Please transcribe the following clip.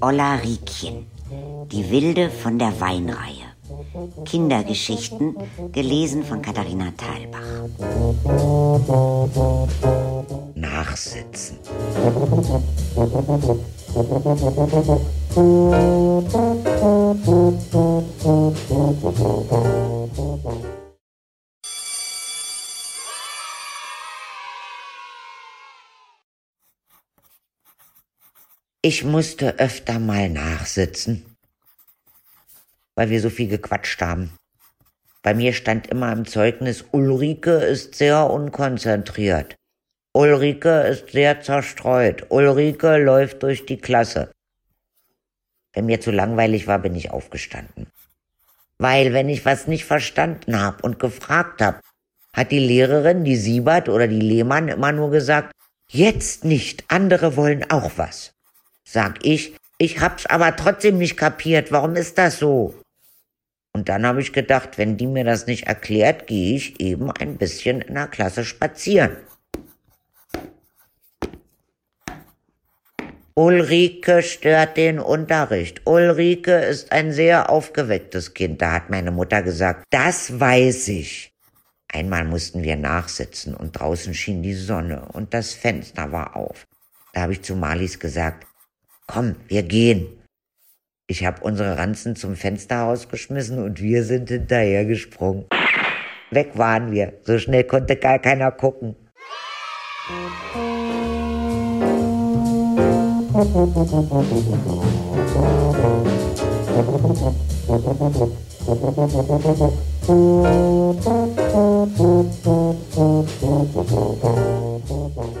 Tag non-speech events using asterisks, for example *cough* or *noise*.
Olla Riekchen, die Wilde von der Weinreihe. Kindergeschichten, gelesen von Katharina Thalbach. Nachsitzen. *laughs* Ich musste öfter mal nachsitzen, weil wir so viel gequatscht haben. Bei mir stand immer im Zeugnis, Ulrike ist sehr unkonzentriert. Ulrike ist sehr zerstreut. Ulrike läuft durch die Klasse. Wenn mir zu langweilig war, bin ich aufgestanden. Weil, wenn ich was nicht verstanden habe und gefragt habe, hat die Lehrerin, die Siebert oder die Lehmann immer nur gesagt, jetzt nicht, andere wollen auch was. Sag ich, ich hab's aber trotzdem nicht kapiert, warum ist das so? Und dann habe ich gedacht, wenn die mir das nicht erklärt, gehe ich eben ein bisschen in der Klasse spazieren. Ulrike stört den Unterricht. Ulrike ist ein sehr aufgewecktes Kind, da hat meine Mutter gesagt, das weiß ich. Einmal mussten wir nachsitzen und draußen schien die Sonne und das Fenster war auf. Da habe ich zu Marlies gesagt, komm, wir gehen. Ich habe unsere Ranzen zum Fenster geschmissen und wir sind hinterhergesprungen. Weg waren wir, so schnell konnte gar keiner gucken. Musik